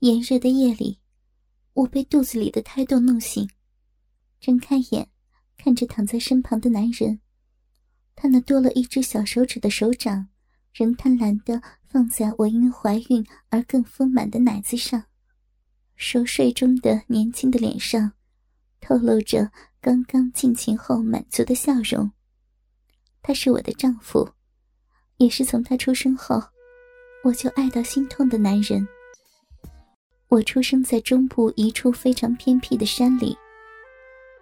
炎热的夜里，我被肚子里的胎动弄醒，睁开眼，看着躺在身旁的男人，他那多了一只小手指的手掌，仍贪婪地放在我因怀孕而更丰满的奶子上，熟睡中的年轻的脸上，透露着刚刚尽情后满足的笑容。他是我的丈夫，也是从他出生后，我就爱到心痛的男人。我出生在中部一处非常偏僻的山里，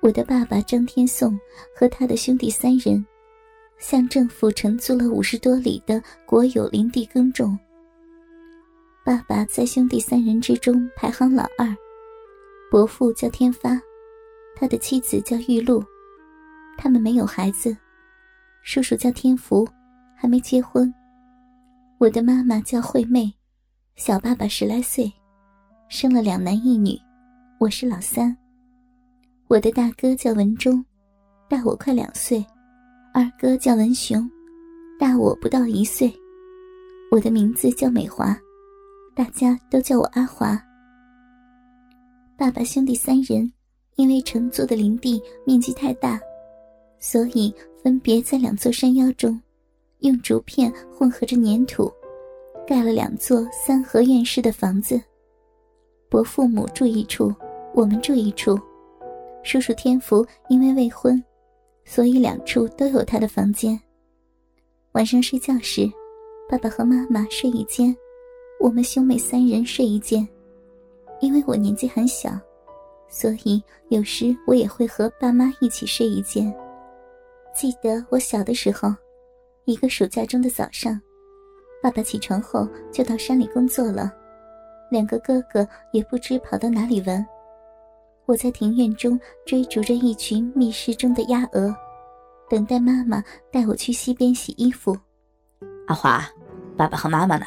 我的爸爸张天颂和他的兄弟三人，向政府承租了五十多里的国有林地耕种。爸爸在兄弟三人之中排行老二，伯父叫天发，他的妻子叫玉露，他们没有孩子。叔叔叫天福，还没结婚。我的妈妈叫惠妹，小爸爸十来岁。生了两男一女，我是老三。我的大哥叫文忠，大我快两岁；二哥叫文雄，大我不到一岁。我的名字叫美华，大家都叫我阿华。爸爸兄弟三人因为乘坐的林地面积太大，所以分别在两座山腰中，用竹片混合着粘土，盖了两座三合院式的房子。伯父母住一处，我们住一处。叔叔天福因为未婚，所以两处都有他的房间。晚上睡觉时，爸爸和妈妈睡一间，我们兄妹三人睡一间。因为我年纪很小，所以有时我也会和爸妈一起睡一间。记得我小的时候，一个暑假中的早上，爸爸起床后就到山里工作了。两个哥哥也不知跑到哪里玩。我在庭院中追逐着一群密室中的鸭鹅，等待妈妈带我去溪边洗衣服。阿华，爸爸和妈妈呢？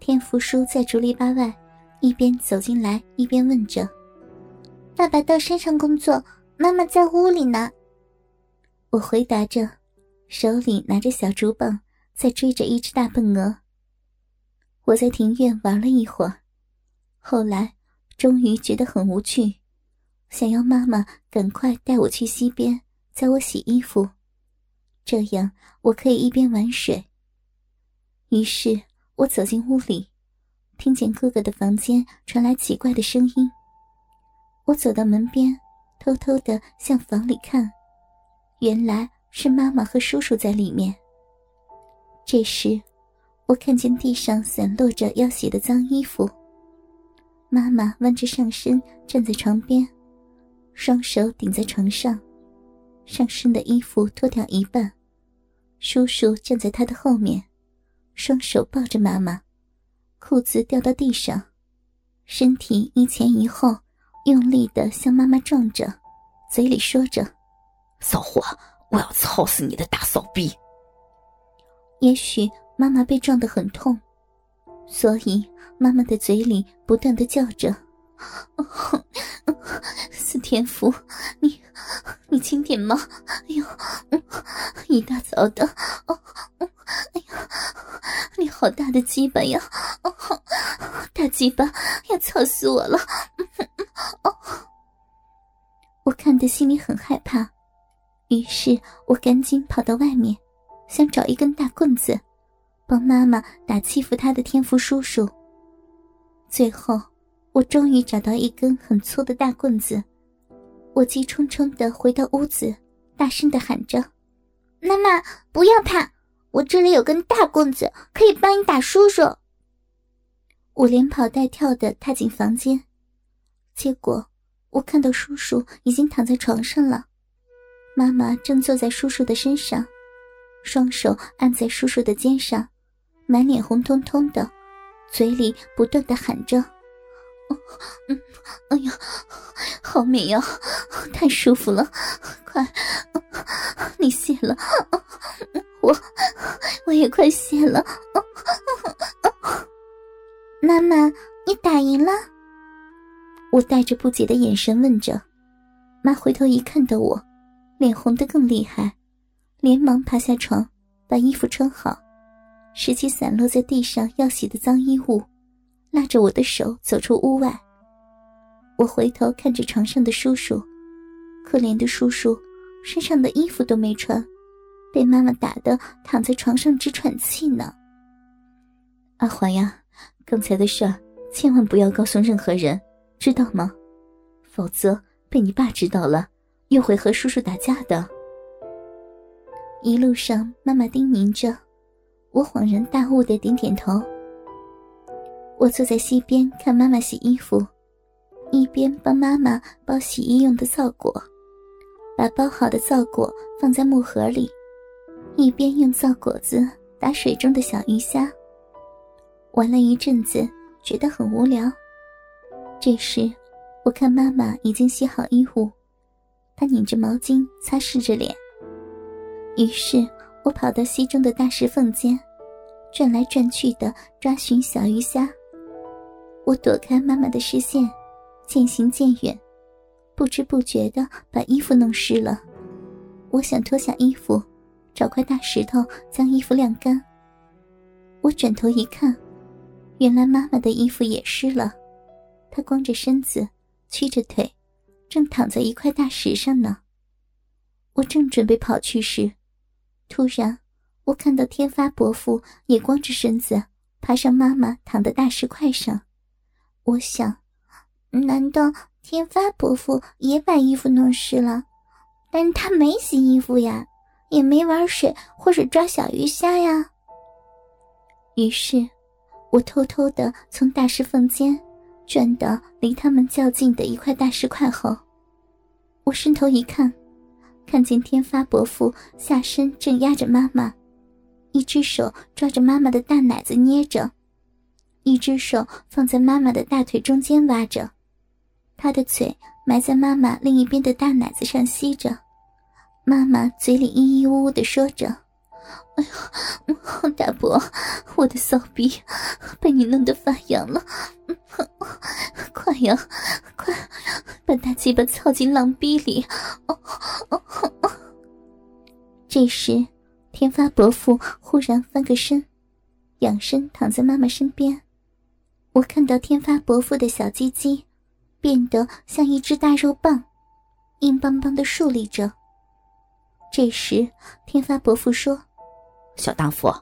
天福叔在竹篱笆外，一边走进来一边问着：“爸爸到山上工作，妈妈在屋里呢。”我回答着，手里拿着小竹棒，在追着一只大笨鹅。我在庭院玩了一会儿，后来终于觉得很无趣，想要妈妈赶快带我去溪边教我洗衣服，这样我可以一边玩水。于是我走进屋里，听见哥哥的房间传来奇怪的声音。我走到门边，偷偷的向房里看，原来是妈妈和叔叔在里面。这时。我看见地上散落着要洗的脏衣服。妈妈弯着上身站在床边，双手顶在床上，上身的衣服脱掉一半。叔叔站在他的后面，双手抱着妈妈，裤子掉到地上，身体一前一后，用力的向妈妈撞着，嘴里说着：“骚货，我要操死你的大骚逼！”也许。妈妈被撞得很痛，所以妈妈的嘴里不断的叫着：“ 四天福，你你轻点嘛！哎呦，一大早的，哦哎呀，你好大的鸡巴呀！哦大鸡巴要操死我了！”哦我看的心里很害怕，于是我赶紧跑到外面，想找一根大棍子。帮妈妈打欺负她的天福叔叔。最后，我终于找到一根很粗的大棍子，我急冲冲的回到屋子，大声的喊着：“妈妈，不要怕，我这里有根大棍子，可以帮你打叔叔。”我连跑带跳的踏进房间，结果我看到叔叔已经躺在床上了，妈妈正坐在叔叔的身上，双手按在叔叔的肩上。满脸红彤彤的，嘴里不断的喊着：“嗯，哎呀，好美呀，太舒服了，快，你谢了，我我也快谢了。”妈妈，你打赢了？我带着不解的眼神问着。妈回头一看到我，脸红的更厉害，连忙爬下床，把衣服穿好。拾起散落在地上要洗的脏衣物，拉着我的手走出屋外。我回头看着床上的叔叔，可怜的叔叔，身上的衣服都没穿，被妈妈打的躺在床上直喘气呢。阿华呀，刚才的事儿千万不要告诉任何人，知道吗？否则被你爸知道了，又会和叔叔打架的。一路上，妈妈叮咛着，我恍然大悟的点点头。我坐在溪边看妈妈洗衣服。一边帮妈妈包洗衣用的皂果，把包好的皂果放在木盒里，一边用皂果子打水中的小鱼虾。玩了一阵子，觉得很无聊。这时，我看妈妈已经洗好衣物，她拧着毛巾擦拭着脸。于是我跑到溪中的大石缝间，转来转去的抓寻小鱼虾。我躲开妈妈的视线。渐行渐远，不知不觉的把衣服弄湿了。我想脱下衣服，找块大石头将衣服晾干。我转头一看，原来妈妈的衣服也湿了。她光着身子，曲着腿，正躺在一块大石上呢。我正准备跑去时，突然我看到天发伯父也光着身子爬上妈妈躺的大石块上。我想。难道天发伯父也把衣服弄湿了？但他没洗衣服呀，也没玩水或者抓小鱼虾呀。于是，我偷偷的从大石缝间转到离他们较近的一块大石块后，我伸头一看，看见天发伯父下身正压着妈妈，一只手抓着妈妈的大奶子捏着，一只手放在妈妈的大腿中间挖着。他的嘴埋在妈妈另一边的大奶子上吸着，妈妈嘴里咿咿呜呜的说着：“哎呦，大伯，我的骚逼被你弄得发痒了，快呀，快把大鸡巴操进浪逼里！”哦这时，天发伯父忽然翻个身，仰身躺在妈妈身边，我看到天发伯父的小鸡鸡。变得像一只大肉棒，硬邦邦的竖立着。这时，天发伯父说：“小荡妇，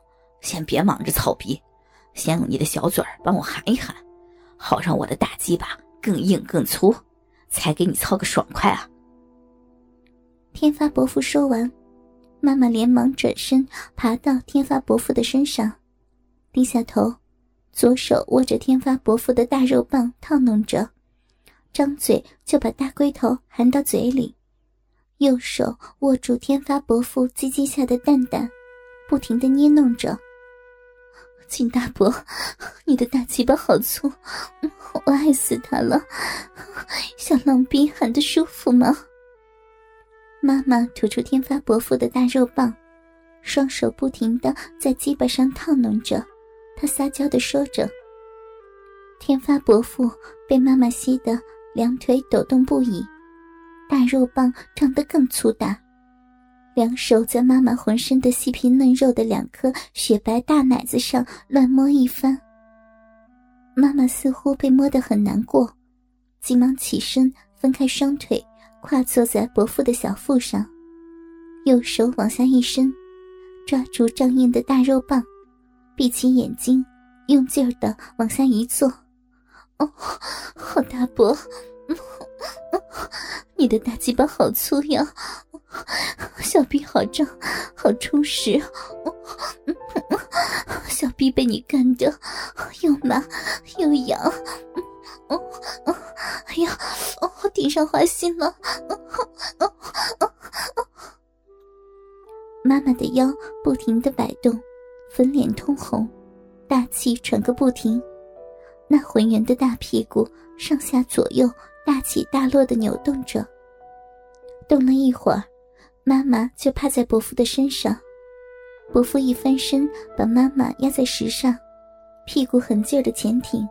先别忙着操逼，先用你的小嘴儿帮我含一含，好让我的大鸡巴更硬更粗，才给你操个爽快啊！”天发伯父说完，妈妈连忙转身爬到天发伯父的身上，低下头，左手握着天发伯父的大肉棒套弄着。张嘴就把大龟头含到嘴里，右手握住天发伯父鸡鸡下的蛋蛋，不停的捏弄着。金大伯，你的大鸡巴好粗，我爱死他了！小浪逼喊的舒服吗？妈妈吐出天发伯父的大肉棒，双手不停的在鸡巴上套弄着，她撒娇的说着。天发伯父被妈妈吸的。两腿抖动不已，大肉棒长得更粗大，两手在妈妈浑身的细皮嫩肉的两颗雪白大奶子上乱摸一番。妈妈似乎被摸得很难过，急忙起身，分开双腿，跨坐在伯父的小腹上，右手往下一伸，抓住张硬的大肉棒，闭起眼睛，用劲儿的往下一坐。哦好大伯，你的大鸡巴好粗呀，小臂好胀，好充实，小臂被你干的又麻又痒，哎呀，顶上花心了，妈妈的腰不停的摆动，粉脸通红，大气喘个不停。那浑圆的大屁股上下左右大起大落的扭动着，动了一会儿，妈妈就趴在伯父的身上。伯父一翻身，把妈妈压在石上，屁股狠劲儿的前挺，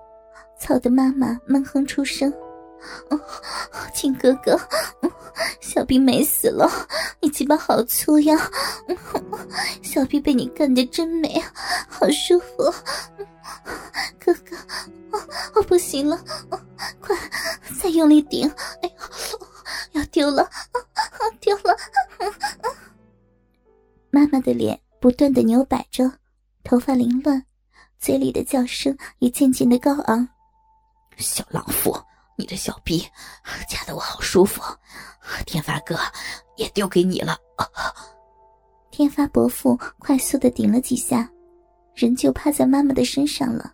操得妈妈闷哼出声：“亲哥哥，小兵没死了，你鸡巴好粗呀！小兵被你干得真美啊，好舒服。哥哥，我不行了，快再用力顶！哎呦，要丢了，妈的脸不断的扭摆着，头发凌乱，嘴里的叫声也渐渐的高昂。小浪妇，你的小逼夹得我好舒服，天发哥也丢给你了。天发伯父快速的顶了几下，人就趴在妈妈的身上了。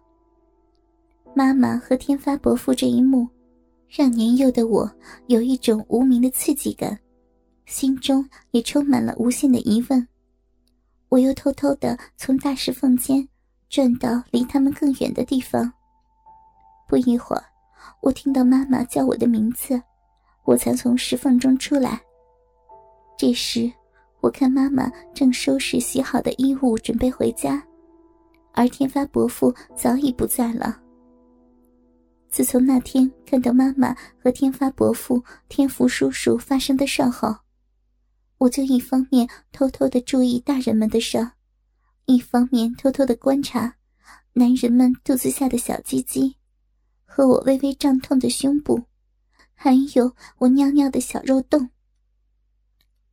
妈妈和天发伯父这一幕，让年幼的我有一种无名的刺激感，心中也充满了无限的疑问。我又偷偷的从大石缝间转到离他们更远的地方。不一会儿，我听到妈妈叫我的名字，我才从石缝中出来。这时，我看妈妈正收拾洗好的衣物，准备回家，而天发伯父早已不在了。自从那天看到妈妈和天发伯父、天福叔叔发生的事后，我就一方面偷偷的注意大人们的事，一方面偷偷的观察男人们肚子下的小鸡鸡。和我微微胀痛的胸部，还有我尿尿的小肉洞。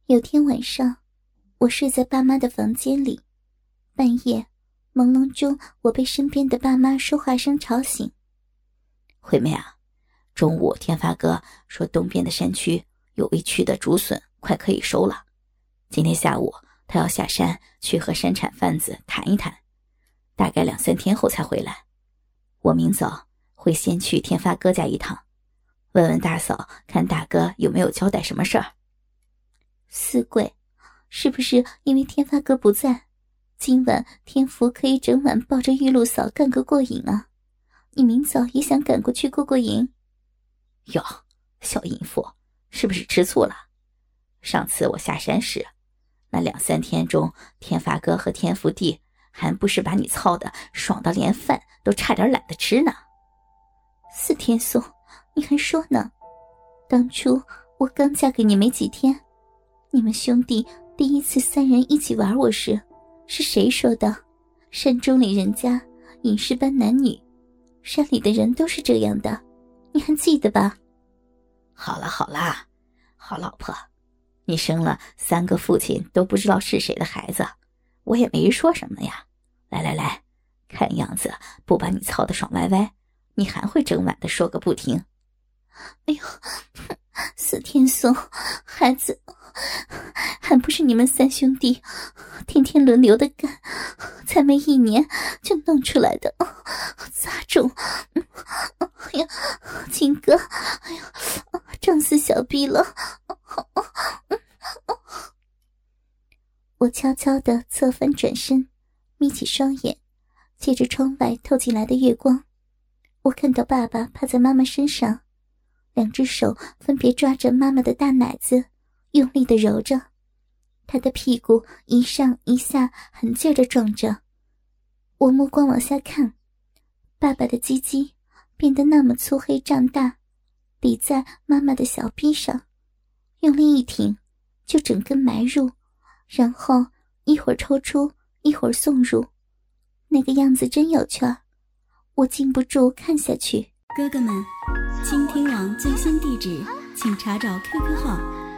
有天晚上，我睡在爸妈的房间里，半夜朦胧中，我被身边的爸妈说话声吵醒。惠妹啊，中午天发哥说东边的山区有一区的竹笋快可以收了，今天下午他要下山去和山产贩子谈一谈，大概两三天后才回来。我明早。会先去天发哥家一趟，问问大嫂，看大哥有没有交代什么事儿。四贵，是不是因为天发哥不在，今晚天福可以整晚抱着玉露嫂干个过瘾啊？你明早也想赶过去过过瘾？哟，小淫妇，是不是吃醋了？上次我下山时，那两三天中，天发哥和天福弟还不是把你操的爽到连饭都差点懒得吃呢？四天松，你还说呢？当初我刚嫁给你没几天，你们兄弟第一次三人一起玩我时，是谁说的？山中里人家饮食般男女，山里的人都是这样的，你还记得吧？好了好了，好老婆，你生了三个父亲都不知道是谁的孩子，我也没说什么呀。来来来，看样子不把你操的爽歪歪。你还会整晚的说个不停，哎呦，四天松，孩子还不是你们三兄弟天天轮流的干，才没一年就弄出来的，杂种！哎呀，金哥，哎呀，胀死小臂了！我悄悄的侧翻转身，眯起双眼，借着窗外透进来的月光。我看到爸爸趴在妈妈身上，两只手分别抓着妈妈的大奶子，用力的揉着，他的屁股一上一下，狠劲儿的撞着。我目光往下看，爸爸的鸡鸡变得那么粗黑胀大，抵在妈妈的小臂上，用力一挺，就整根埋入，然后一会儿抽出，一会儿送入，那个样子真有趣儿。我禁不住看下去。哥哥们，倾听网最新地址，请查找 QQ 号